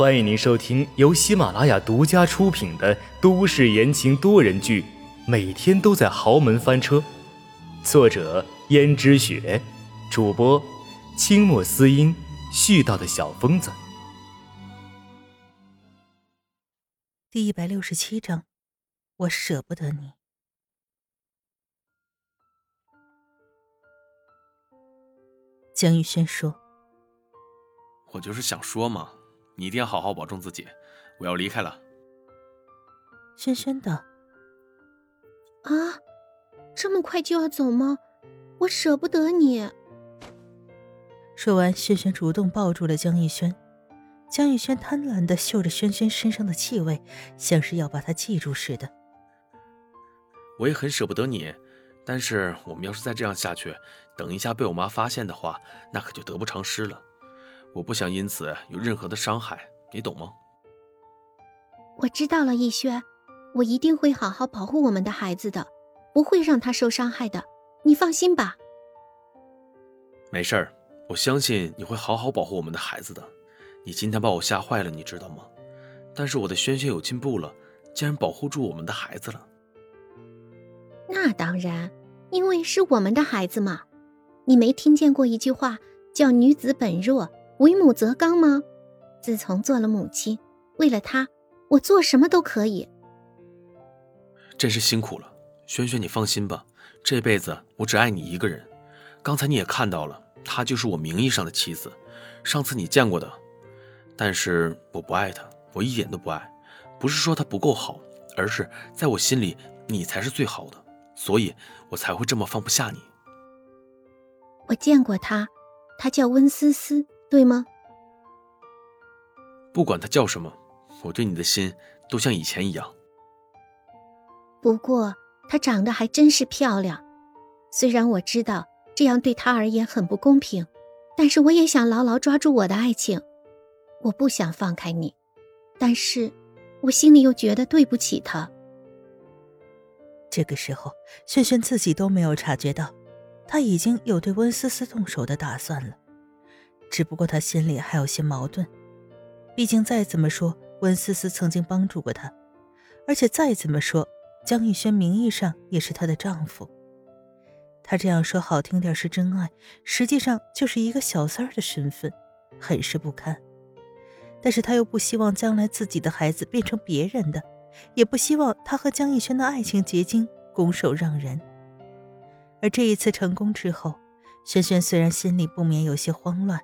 欢迎您收听由喜马拉雅独家出品的都市言情多人剧《每天都在豪门翻车》，作者：胭脂雪，主播：清墨思音，絮叨的小疯子。第一百六十七章，我舍不得你。江玉轩说：“我就是想说嘛。”你一定要好好保重自己，我要离开了。轩轩的：“啊，这么快就要走吗？我舍不得你。”说完，轩轩主动抱住了江逸轩。江逸轩贪婪的嗅着轩轩身上的气味，像是要把他记住似的。我也很舍不得你，但是我们要是再这样下去，等一下被我妈发现的话，那可就得不偿失了。我不想因此有任何的伤害，你懂吗？我知道了，逸轩，我一定会好好保护我们的孩子的，不会让他受伤害的，你放心吧。没事儿，我相信你会好好保护我们的孩子的。你今天把我吓坏了，你知道吗？但是我的轩轩有进步了，竟然保护住我们的孩子了。那当然，因为是我们的孩子嘛。你没听见过一句话叫“女子本弱”。为母则刚吗？自从做了母亲，为了他，我做什么都可以。真是辛苦了，萱萱，你放心吧，这辈子我只爱你一个人。刚才你也看到了，她就是我名义上的妻子，上次你见过的。但是我不爱她，我一点都不爱。不是说她不够好，而是在我心里你才是最好的，所以我才会这么放不下你。我见过她，她叫温思思。对吗？不管他叫什么，我对你的心都像以前一样。不过她长得还真是漂亮，虽然我知道这样对她而言很不公平，但是我也想牢牢抓住我的爱情。我不想放开你，但是我心里又觉得对不起她。这个时候，轩轩自己都没有察觉到，他已经有对温思思动手的打算了。只不过他心里还有些矛盾，毕竟再怎么说，温思思曾经帮助过他，而且再怎么说，江逸轩名义上也是她的丈夫。他这样说好听点是真爱，实际上就是一个小三儿的身份，很是不堪。但是他又不希望将来自己的孩子变成别人的，也不希望他和江逸轩的爱情结晶拱手让人。而这一次成功之后，轩轩虽然心里不免有些慌乱。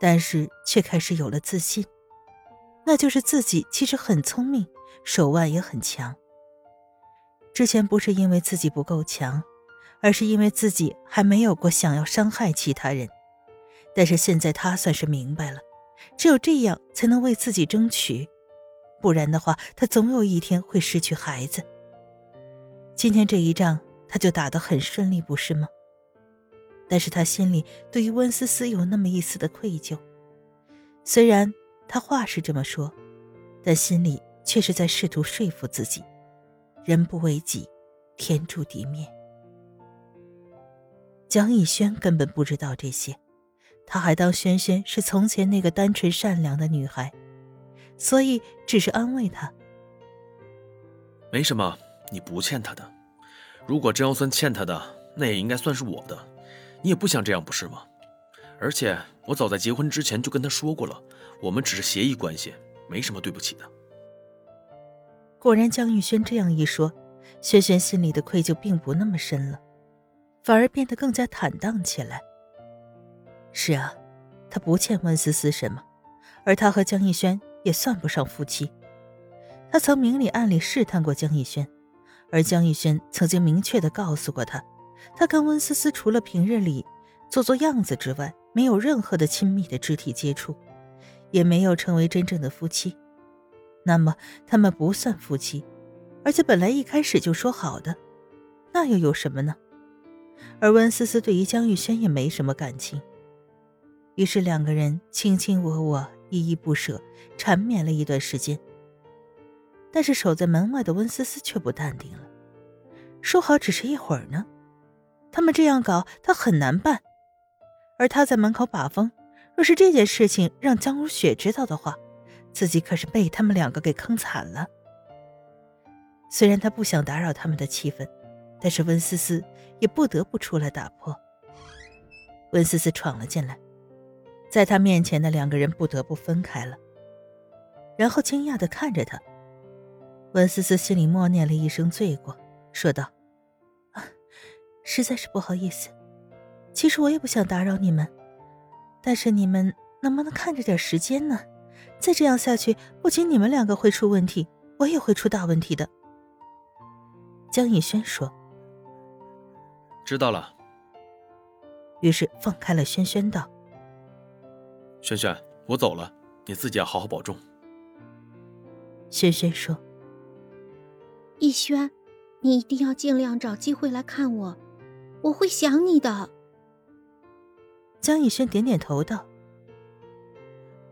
但是却开始有了自信，那就是自己其实很聪明，手腕也很强。之前不是因为自己不够强，而是因为自己还没有过想要伤害其他人。但是现在他算是明白了，只有这样才能为自己争取，不然的话，他总有一天会失去孩子。今天这一仗他就打得很顺利，不是吗？但是他心里对于温思思有那么一丝的愧疚，虽然他话是这么说，但心里却是在试图说服自己：人不为己，天诛地灭。蒋逸轩根本不知道这些，他还当轩轩是从前那个单纯善良的女孩，所以只是安慰她：“没什么，你不欠他的。如果真要算欠他的，那也应该算是我的。”你也不想这样，不是吗？而且我早在结婚之前就跟他说过了，我们只是协议关系，没什么对不起的。果然，江玉轩这样一说，轩轩心里的愧疚并不那么深了，反而变得更加坦荡起来。是啊，他不欠温思思什么，而他和江逸轩也算不上夫妻。他曾明里暗里试探过江逸轩，而江逸轩曾经明确的告诉过他。他跟温思思除了平日里做做样子之外，没有任何的亲密的肢体接触，也没有成为真正的夫妻。那么他们不算夫妻，而且本来一开始就说好的，那又有什么呢？而温思思对于江玉轩也没什么感情，于是两个人卿卿我我，依依不舍，缠绵了一段时间。但是守在门外的温思思却不淡定了，说好只是一会儿呢。他们这样搞，他很难办。而他在门口把风，若是这件事情让江如雪知道的话，自己可是被他们两个给坑惨了。虽然他不想打扰他们的气氛，但是温思思也不得不出来打破。温思思闯了进来，在他面前的两个人不得不分开了，然后惊讶的看着他。温思思心里默念了一声罪过，说道：“，实在是不好意思。其实我也不想打扰你们，但是你们能不能看着点时间呢？再这样下去，不仅你们两个会出问题，我也会出大问题的。”江逸轩说：“知道了。”于是放开了轩轩，道：“轩轩，我走了，你自己要好好保重。”轩轩说。逸轩，你一定要尽量找机会来看我，我会想你的。江逸轩点点头道：“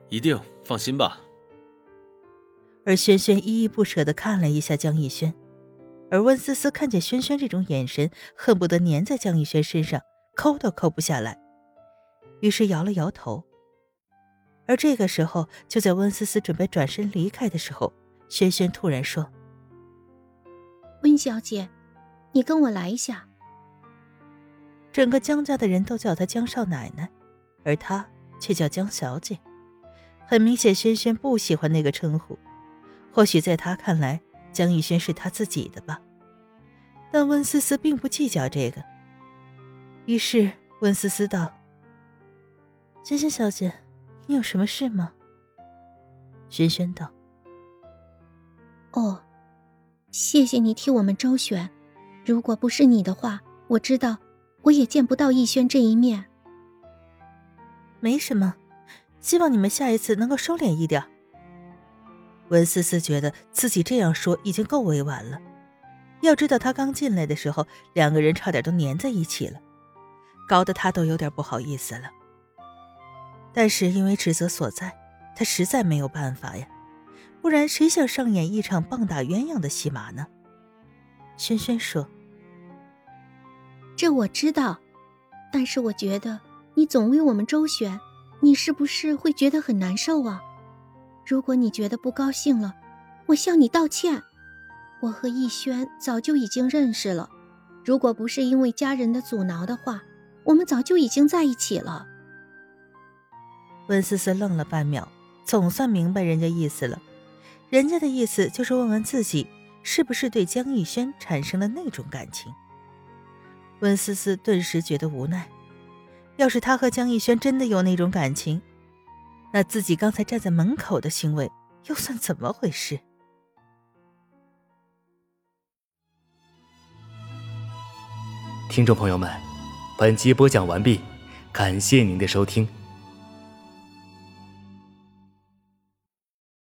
一定，放心吧。”而轩轩依依不舍的看了一下江逸轩，而温思思看见轩轩这种眼神，恨不得粘在江逸轩身上，抠都抠不下来，于是摇了摇头。而这个时候，就在温思思准备转身离开的时候，轩轩突然说。温小姐，你跟我来一下。整个江家的人都叫她江少奶奶，而她却叫江小姐。很明显，轩轩不喜欢那个称呼。或许在他看来，江逸轩是他自己的吧。但温思思并不计较这个。于是温思思道：“轩轩小姐，你有什么事吗？”轩轩道：“哦。”谢谢你替我们周旋，如果不是你的话，我知道我也见不到逸轩这一面。没什么，希望你们下一次能够收敛一点。文思思觉得自己这样说已经够委婉了。要知道，他刚进来的时候，两个人差点都粘在一起了，搞得他都有点不好意思了。但是因为职责所在，他实在没有办法呀。不然谁想上演一场棒打鸳鸯的戏码呢？轩轩说：“这我知道，但是我觉得你总为我们周旋，你是不是会觉得很难受啊？如果你觉得不高兴了，我向你道歉。我和逸轩早就已经认识了，如果不是因为家人的阻挠的话，我们早就已经在一起了。”温思思愣了半秒，总算明白人家意思了。人家的意思就是问问自己是不是对江逸轩产生了那种感情。温思思顿时觉得无奈，要是他和江逸轩真的有那种感情，那自己刚才站在门口的行为又算怎么回事？听众朋友们，本集播讲完毕，感谢您的收听。